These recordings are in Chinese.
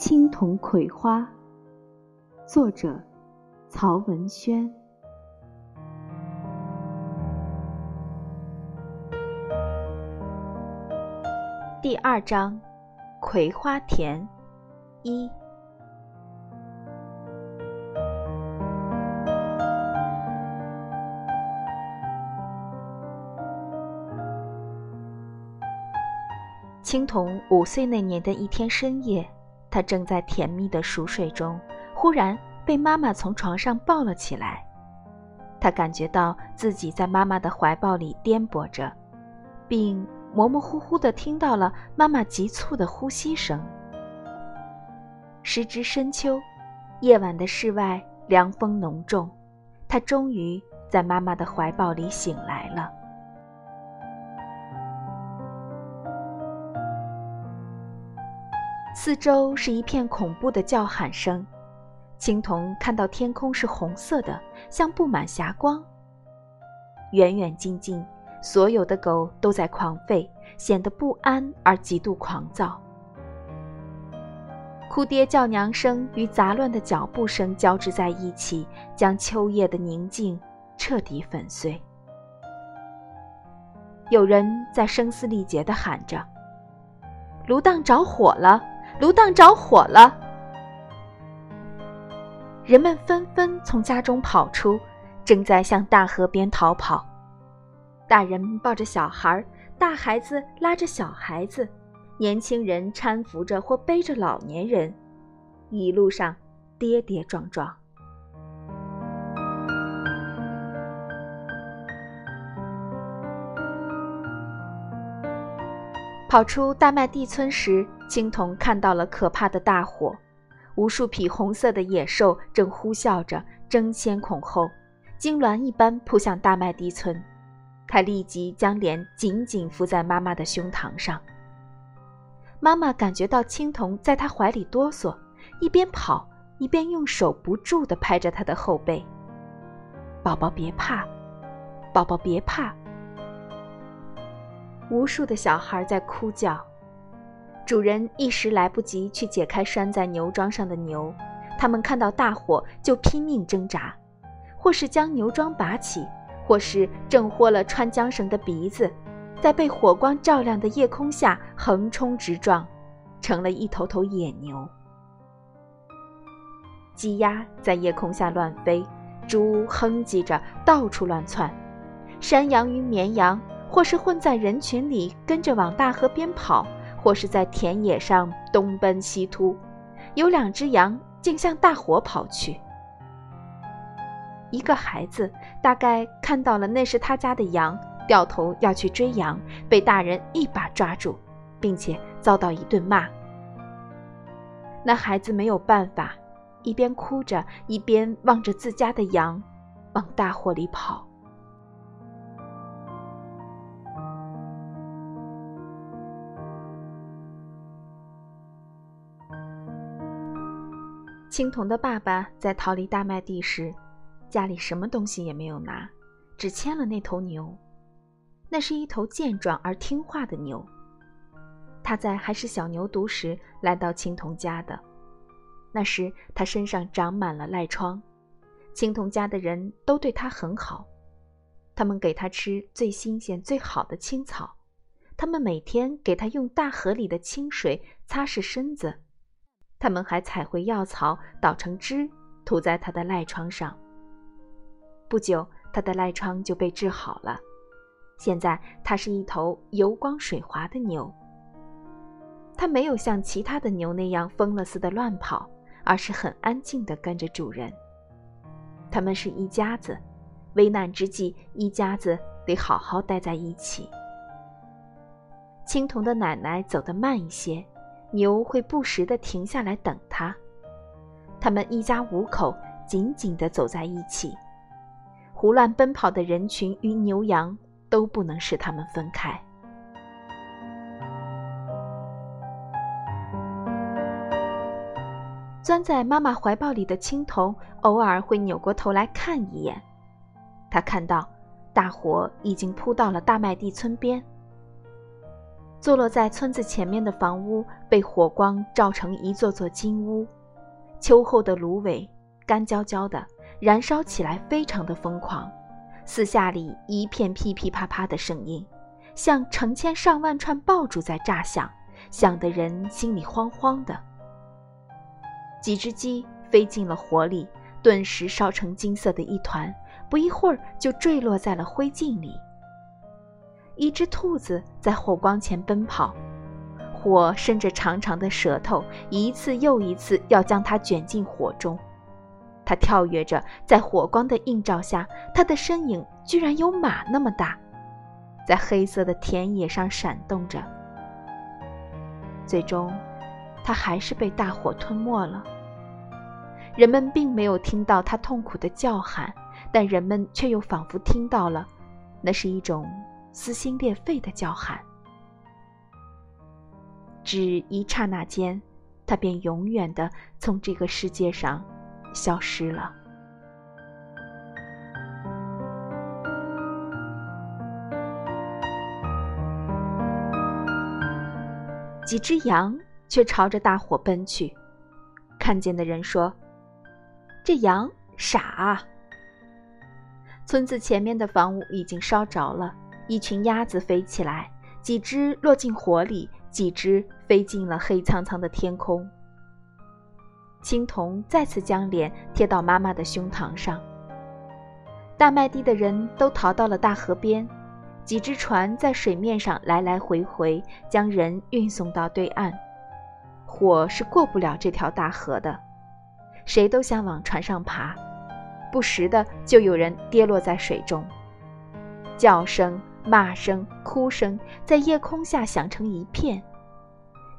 青铜葵花，作者曹文轩。第二章，葵花田一。青铜五岁那年的一天深夜，他正在甜蜜的熟睡中，忽然被妈妈从床上抱了起来。他感觉到自己在妈妈的怀抱里颠簸着，并模模糊糊地听到了妈妈急促的呼吸声。时值深秋，夜晚的室外凉风浓重，他终于在妈妈的怀抱里醒来了。四周是一片恐怖的叫喊声，青铜看到天空是红色的，像布满霞光。远远近近，所有的狗都在狂吠，显得不安而极度狂躁。哭爹叫娘声与杂乱的脚步声交织在一起，将秋夜的宁静彻底粉碎。有人在声嘶力竭地喊着：“芦荡着火了！”芦荡着火了，人们纷纷从家中跑出，正在向大河边逃跑。大人抱着小孩，大孩子拉着小孩子，年轻人搀扶着或背着老年人，一路上跌跌撞撞。跑出大麦地村时，青铜看到了可怕的大火，无数匹红色的野兽正呼啸着争先恐后，痉挛一般扑向大麦地村。他立即将脸紧紧伏在妈妈的胸膛上。妈妈感觉到青铜在她怀里哆嗦，一边跑一边用手不住地拍着他的后背：“宝宝别怕，宝宝别怕。”无数的小孩在哭叫，主人一时来不及去解开拴在牛桩上的牛，他们看到大火就拼命挣扎，或是将牛桩拔起，或是挣脱了穿缰绳的鼻子，在被火光照亮的夜空下横冲直撞，成了一头头野牛。鸡鸭在夜空下乱飞，猪哼唧着到处乱窜，山羊与绵羊。或是混在人群里跟着往大河边跑，或是在田野上东奔西突，有两只羊竟向大火跑去。一个孩子大概看到了那是他家的羊，掉头要去追羊，被大人一把抓住，并且遭到一顿骂。那孩子没有办法，一边哭着，一边望着自家的羊往大火里跑。青铜的爸爸在逃离大麦地时，家里什么东西也没有拿，只牵了那头牛。那是一头健壮而听话的牛。他在还是小牛犊时来到青铜家的，那时他身上长满了癞疮。青铜家的人都对他很好，他们给他吃最新鲜、最好的青草，他们每天给他用大河里的清水擦拭身子。他们还采回药草，捣成汁，涂在他的赖疮上。不久，他的赖疮就被治好了。现在，他是一头油光水滑的牛。他没有像其他的牛那样疯了似的乱跑，而是很安静地跟着主人。他们是一家子，危难之际，一家子得好好待在一起。青铜的奶奶走得慢一些。牛会不时地停下来等他，他们一家五口紧紧地走在一起，胡乱奔跑的人群与牛羊都不能使他们分开。钻在妈妈怀抱里的青铜偶尔会扭过头来看一眼，他看到大火已经扑到了大麦地村边。坐落在村子前面的房屋被火光照成一座座金屋，秋后的芦苇干焦焦的，燃烧起来非常的疯狂，四下里一片噼噼啪啪的声音，像成千上万串爆竹在炸响，响得人心里慌慌的。几只鸡飞进了火里，顿时烧成金色的一团，不一会儿就坠落在了灰烬里。一只兔子在火光前奔跑，火伸着长长的舌头，一次又一次要将它卷进火中。它跳跃着，在火光的映照下，它的身影居然有马那么大，在黑色的田野上闪动着。最终，它还是被大火吞没了。人们并没有听到它痛苦的叫喊，但人们却又仿佛听到了，那是一种。撕心裂肺的叫喊，只一刹那间，他便永远的从这个世界上消失了。几只羊却朝着大火奔去，看见的人说：“这羊傻啊。”村子前面的房屋已经烧着了。一群鸭子飞起来，几只落进火里，几只飞进了黑苍苍的天空。青铜再次将脸贴到妈妈的胸膛上。大麦地的人都逃到了大河边，几只船在水面上来来回回，将人运送到对岸。火是过不了这条大河的，谁都想往船上爬，不时的就有人跌落在水中，叫声。骂声、哭声在夜空下响成一片。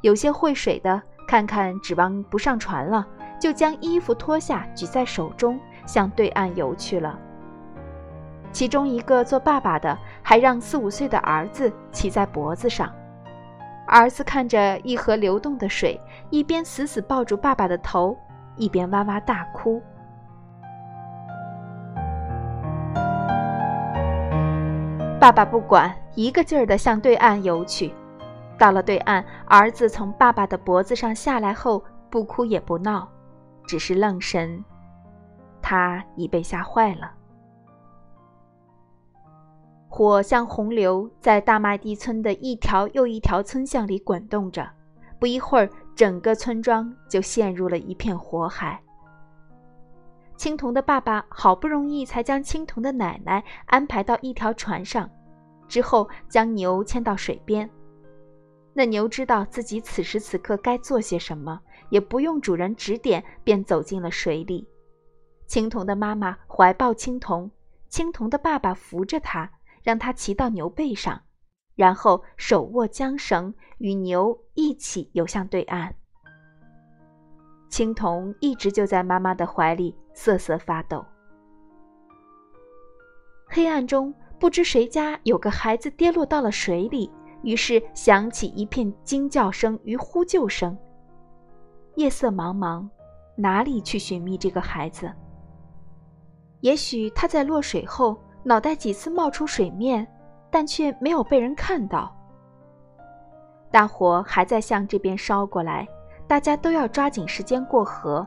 有些会水的，看看指望不上船了，就将衣服脱下举在手中，向对岸游去了。其中一个做爸爸的，还让四五岁的儿子骑在脖子上。儿子看着一河流动的水，一边死死抱住爸爸的头，一边哇哇大哭。爸爸不管，一个劲儿地向对岸游去。到了对岸，儿子从爸爸的脖子上下来后，不哭也不闹，只是愣神。他已被吓坏了。火像洪流，在大麦地村的一条又一条村巷里滚动着。不一会儿，整个村庄就陷入了一片火海。青铜的爸爸好不容易才将青铜的奶奶安排到一条船上，之后将牛牵到水边。那牛知道自己此时此刻该做些什么，也不用主人指点，便走进了水里。青铜的妈妈怀抱青铜，青铜的爸爸扶着他，让他骑到牛背上，然后手握缰绳，与牛一起游向对岸。青铜一直就在妈妈的怀里瑟瑟发抖。黑暗中，不知谁家有个孩子跌落到了水里，于是响起一片惊叫声与呼救声。夜色茫茫，哪里去寻觅这个孩子？也许他在落水后脑袋几次冒出水面，但却没有被人看到。大火还在向这边烧过来。大家都要抓紧时间过河，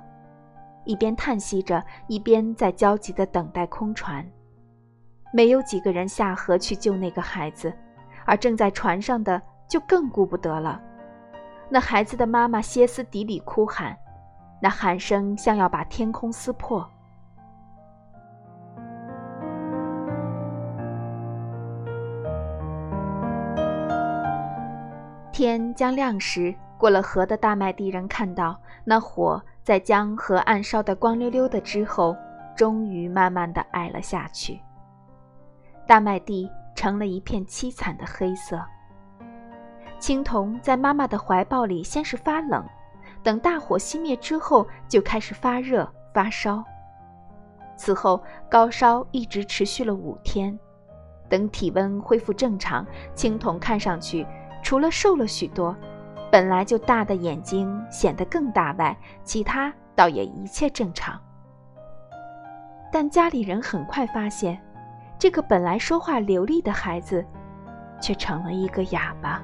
一边叹息着，一边在焦急地等待空船。没有几个人下河去救那个孩子，而正在船上的就更顾不得了。那孩子的妈妈歇斯底里哭喊，那喊声像要把天空撕破。天将亮时。过了河的大麦地人看到那火在将河岸烧得光溜溜的之后，终于慢慢的矮了下去。大麦地成了一片凄惨的黑色。青铜在妈妈的怀抱里先是发冷，等大火熄灭之后就开始发热发烧。此后高烧一直持续了五天，等体温恢复正常，青铜看上去除了瘦了许多。本来就大的眼睛显得更大外，其他倒也一切正常。但家里人很快发现，这个本来说话流利的孩子，却成了一个哑巴。